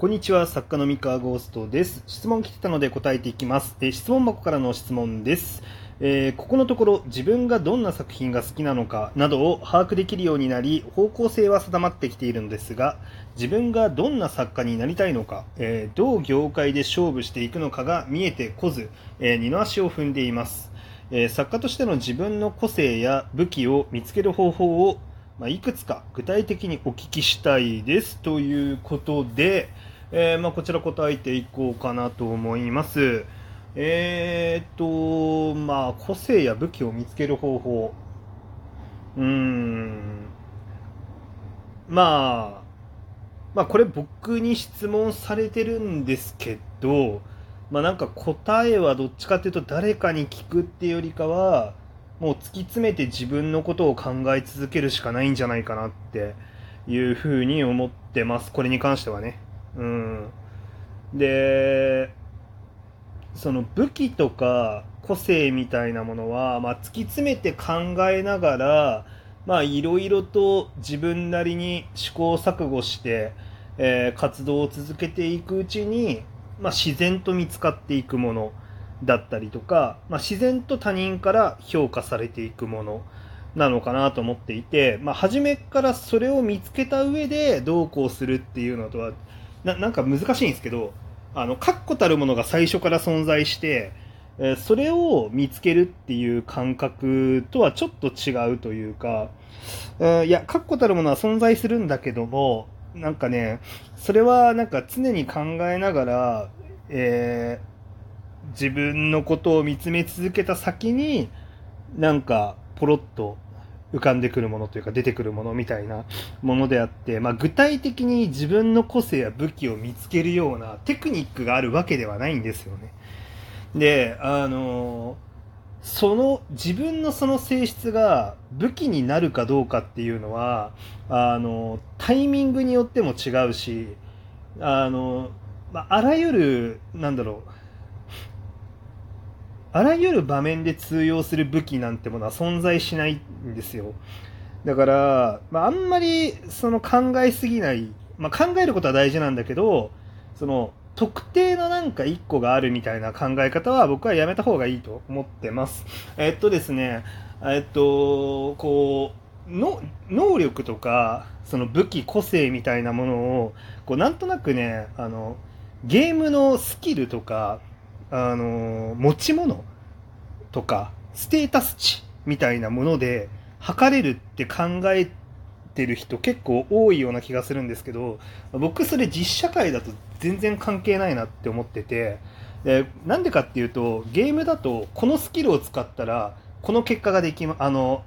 こんにちは、作家の三河ゴーストです。質問来てたので答えていきます。え質問箱からの質問です。えーここのところ自分がどんな作品が好きなのかなどを把握できるようになり方向性は定まってきているのですが自分がどんな作家になりたいのか、えーどう業界で勝負していくのかが見えてこず、えー二の足を踏んでいます、え作家としての自分の個性や武器を見つける方法をまあ、いくつか具体的にお聞きしたいですということで、えーまあ、こちら答えていこうかなと思います。えーっと、まあ、個性や武器を見つける方法。うーん。まあ、まあ、これ僕に質問されてるんですけど、まあなんか答えはどっちかっていうと誰かに聞くっていうよりかは、もう突き詰めて自分のことを考え続けるしかないんじゃないかなっていうふうに思ってます。これに関してはね。うん。で、その武器とか個性みたいなものは、まあ、突き詰めて考えながら、まあ、いろいろと自分なりに試行錯誤して、えー活動を続けていくうちに、まあ、自然と見つかっていくものだったりとか、まあ、自然と他人から評価されていくものなのかなと思っていて、まあ、初めからそれを見つけた上でどうこうするっていうのとはななんか難しいんですけどあの確固たるものが最初から存在して、それを見つけるっていう感覚とはちょっと違うというか、えいや確固たるものは存在するんだけどもなんかねそれはなんか常に考えながら、えー自分のことを見つめ続けた先になんかポロッと浮かんでくるものというか出てくるものみたいなものであって、まあ、具体的に自分の個性や武器を見つけるようなテクニックがあるわけではないんですよね。で、あのその自分のその性質が武器になるかどうかっていうのはあのタイミングによっても違うしあの、まあ、あらゆるなんだろうあらゆる場面で通用する武器なんてものは存在しないんですよ。だから、まあ、あんまりその考えすぎない、まあ、考えることは大事なんだけど、その特定のなんか一個があるみたいな考え方は僕はやめた方がいいと思ってます。えっとですね、えっと、こう、の能力とか、その武器、個性みたいなものを、こうなんとなくね、あの、ゲームのスキルとか、あの持ち物とかステータス値みたいなもので測れるって考えてる人結構多いような気がするんですけど僕それ実社会だと全然関係ないなって思っててでなんでかっていうとゲームだとこのスキルを使ったらこの結果ができまあの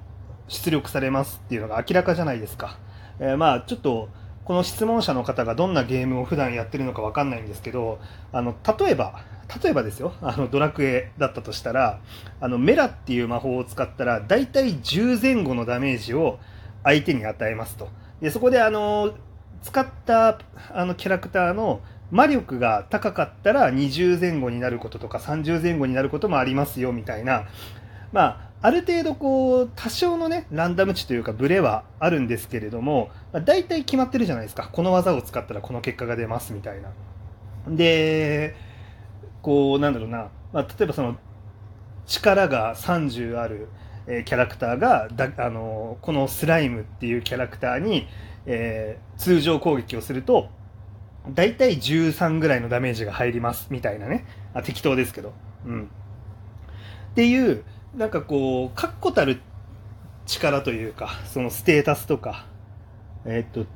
出力されますっていうのが明らかじゃないですか、えーまあちょっとこの質問者の方がどんなゲームを普段やってるのかわかんないんですけどあの例えば例えばですよあのドラクエだったとしたらあのメラっていう魔法を使ったら大体10前後のダメージを相手に与えますと。でそこであの使ったあのキャラクターの魔力が高かったら20前後になることとか30前後になることもありますよみたいな。まあある程度こう多少のねランダム値というかブレはあるんですけれども、まあ、大体決まってるじゃないですか。この技を使ったらこの結果が出ますみたいな。でこうなんだろうな、まあ、例えばその力が30ある、えーキャラクターがだあのこのスライムっていうキャラクターに、えー通常攻撃をすると大体13ぐらいのダメージが入りますみたいなね。あ適当ですけど、うん、っていうなんかこう確固たる力というかそのステータスとかえーっと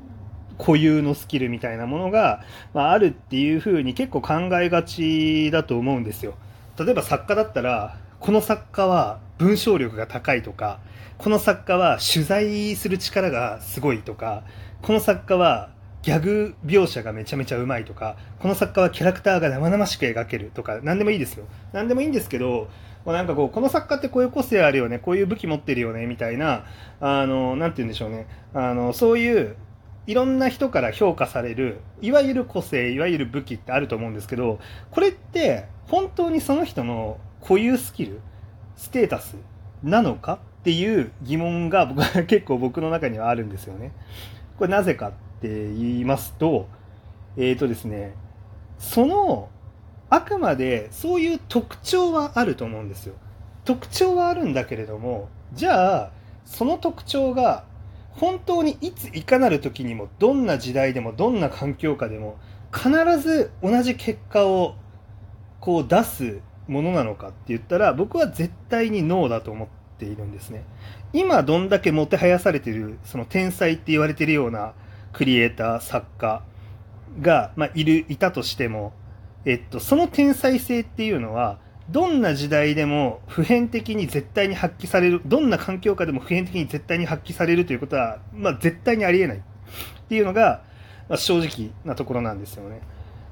固有のスキルみたいなものが、まあ、るっていうふうに結構考えがちだと思うんですよ。例えば作家だったらこの作家は文章力が高いとかこの作家は取材する力がすごいとかこの作家はギャグ描写がめちゃめちゃうまいとかこの作家はキャラクターが生々しく描けるとか何でもいいですよ。何でもいいんですけどなんかこうこの作家ってこういう個性あるよねこういう武器持ってるよねみたいなあのなんて言うんでしょうね。あのそういういろんな人から評価されるいわゆる個性いわゆる武器ってあると思うんですけどこれって本当にその人の固有スキルステータスなのかっていう疑問が僕は 結構僕の中にはあるんですよね。これなぜかって言いますと、えっ、ー、とですね、その、あくまでそういう特徴はあると思うんですよ。特徴はあるんだけれども、じゃあ、その特徴が本当にいついかなる時にもどんな時代でもどんな環境下でも必ず同じ結果をこう出すものなのかって言ったら僕は絶対にノーだと思っているんですね。今どんだけもてはやされてるその天才って言われてるようなクリエイター作家が、まあ、いるいたとしても、えっと、その天才性っていうのはどんな時代でも普遍的に絶対に発揮される、どんな環境下でも普遍的に絶対に発揮されるということは、まあ、絶対にありえないっていうのが、まあ、正直なところなんですよね。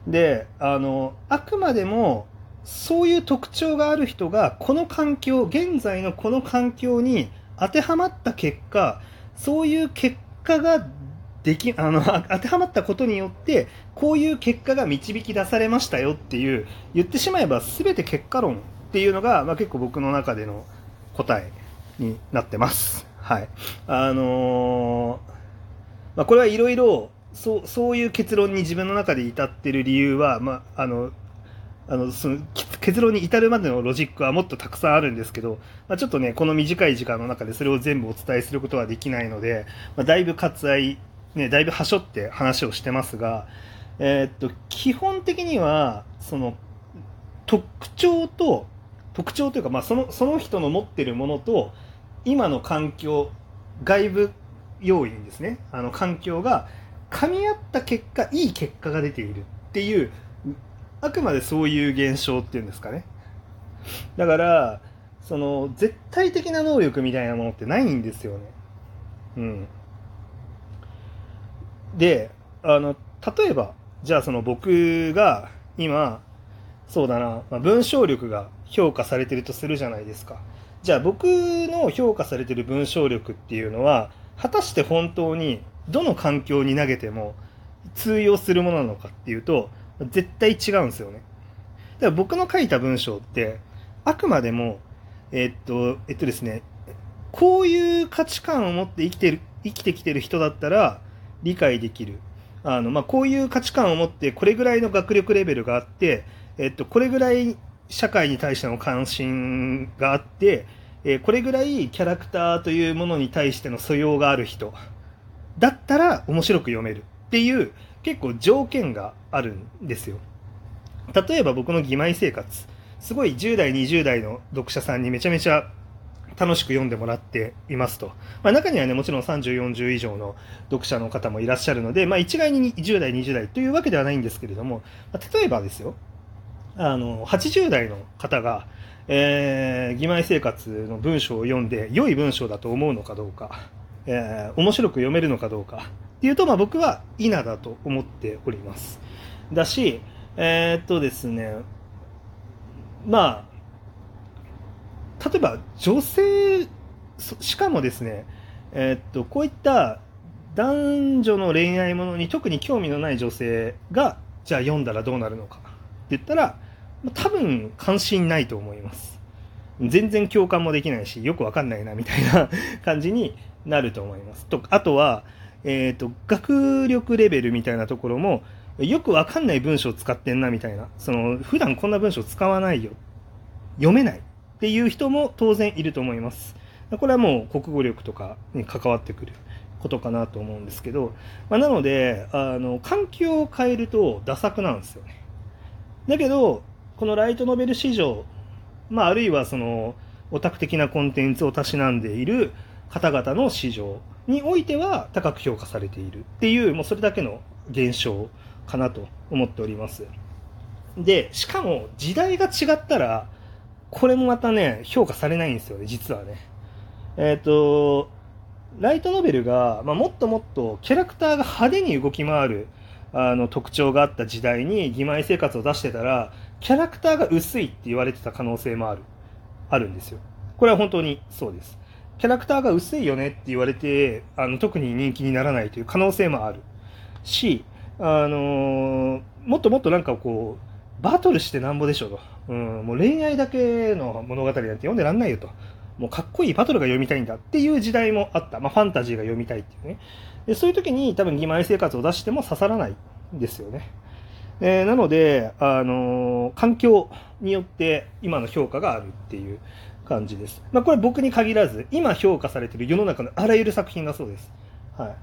で、あの、あくまでも、そういう特徴がある人が、この環境、現在のこの環境に当てはまった結果、そういう結果ができ、あの、当てはまったことによって、こういう結果が導き出されましたよっていう、言ってしまえば全て結果論っていうのが、まあ、結構僕の中での答えになってます。はい。あのー、まあ、これはいろいろ、そう、そういう結論に自分の中で至ってる理由は、まあ、あの、あのその結論に至るまでのロジックはもっとたくさんあるんですけど、まあ、ちょっとね、この短い時間の中でそれを全部お伝えすることはできないので、まあ、だいぶ割愛ね、だいぶはしょって話をしてますが、えー、っと、基本的には、その、特徴と、特徴というか、まあ、その、その人の持ってるものと、今の環境、外部要因ですね、あの、環境が、噛み合った結果、いい結果が出ているっていう、あくまでそういう現象っていうんですかね。だから、その、絶対的な能力みたいなものってないんですよね。うん。で、あの、例えば、じゃあその僕が今、そうだな、まあ、文章力が評価されてるとするじゃないですか。じゃあ僕の評価されてる文章力っていうのは、果たして本当にどの環境に投げても通用するものなのかっていうと、絶対違うんですよね。だから僕の書いた文章って、あくまでも、えっと、えっとですね、こういう価値観を持って生きてる、生きてきてる人だったら、理解できる。あの、まあ、こういう価値観を持って、これぐらいの学力レベルがあって、えっと、これぐらい社会に対しての関心があって、えこれぐらいキャラクターというものに対しての素養がある人だったら面白く読めるっていう結構条件があるんですよ。例えば僕の義妹生活、すごい10代、20代の読者さんにめちゃめちゃ楽しく読んでもらっていますと。まあ、中にはね、もちろん30、40以上の読者の方もいらっしゃるので、まあ、一概に10代、20代というわけではないんですけれども、まあ、例えばですよ、あの、80代の方が、えー、義妹生活の文章を読んで、良い文章だと思うのかどうか、えー、面白く読めるのかどうか、っていうと、まあ、僕は稲だと思っております。だし、えー、っとですね、まあ、例えば女性しかもですね、えー、っとこういった男女の恋愛ものに特に興味のない女性がじゃあ読んだらどうなるのか。って言ったら多分関心ないと思います。全然共感もできないしよくわかんないなみたいな感じになると思います。とあとは、えーと、学力レベルみたいなところもよくわかんない文章を使ってんなみたいな。その普段こんな文章使わないよ。読めない。っていう人も当然いると思います。これはもう国語力とかに関わってくることかなと思うんですけど、まあ、なのであの環境を変えるとダ作なんですよね。だけどこのライトノベル市場、まあ、あるいはそのオタク的なコンテンツをたしなんでいる方々の市場においては高く評価されているっていうもうそれだけの現象かなと思っております。でしかも時代が違ったらこれもまたね、評価されないんですよね、実はね。えっ、ー、と、ライトノベルが、まあ、もっともっとキャラクターが派手に動き回るあの特徴があった時代に義妹生活を出してたら、キャラクターが薄いって言われてた可能性もある、あるんですよ。これは本当にそうです。キャラクターが薄いよねって言われて、あの特に人気にならないという可能性もあるし、あのー、もっともっとなんかこう、バトルしてなんぼでしょと。うん、もう恋愛だけの物語なんて読んでらんないよと。もうかっこいいバトルが読みたいんだっていう時代もあった。まあ、ファンタジーが読みたいっていうね。でそういう時に多分義妹生活を出しても刺さらないんですよね。えー、なので、あのー、環境によって今の評価があるっていう感じです。まあ、これ僕に限らず、今評価されている世の中のあらゆる作品がそうです。はい。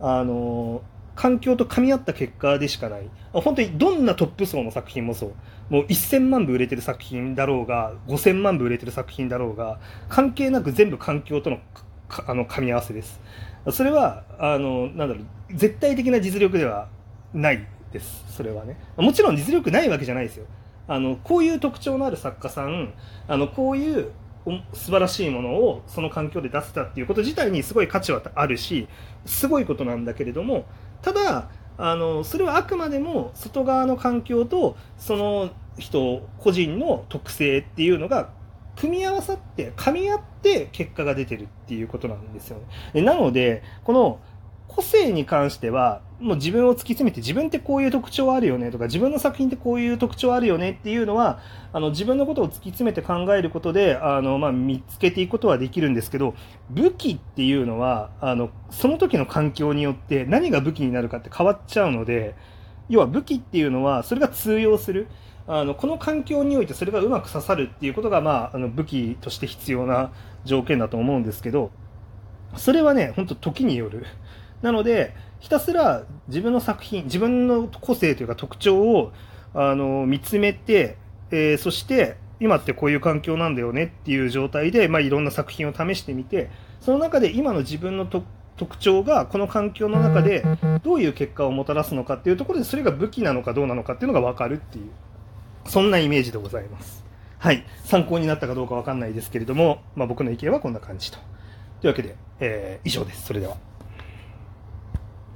あの、環境と噛み合った結果でしかない。本当にどんなトップ層の作品もそう。もう1000万部売れてる作品だろうが、5000万部売れてる作品だろうが、関係なく全部環境とのあの噛み合わせです。それは、あの、なんだろう、絶対的な実力ではないです。それはね。もちろん実力ないわけじゃないですよ。あの、こういう特徴のある作家さん、あの、こういう素晴らしいものをその環境で出せたっていうこと自体にすごい価値はあるしすごいことなんだけれどもただあのそれはあくまでも外側の環境とその人個人の特性っていうのが組み合わさって噛み合って結果が出てるっていうことなんですよね。なのでこの個性に関してはもう自分を突き詰めて自分ってこういう特徴あるよねとか自分の作品ってこういう特徴あるよねっていうのはあの自分のことを突き詰めて考えることであの、まあ、見つけていくことはできるんですけど武器っていうのはあのその時の環境によって何が武器になるかって変わっちゃうので要は武器っていうのはそれが通用するあのこの環境においてそれがうまく刺さるっていうことが、まあ、あの武器として必要な条件だと思うんですけどそれはね本当時による。なのでひたすら自分の作品自分の個性というか特徴をあの見つめて、えー、そして今ってこういう環境なんだよねっていう状態で、まあ、いろんな作品を試してみてその中で今の自分の特徴がこの環境の中でどういう結果をもたらすのかっていうところでそれが武器なのかどうなのかっていうのが分かるっていうそんなイメージでございます。はい、参考になったかどうか分かんないですけれども、まあ、僕の意見はこんな感じと。というわけで、えー、以上です。それでは。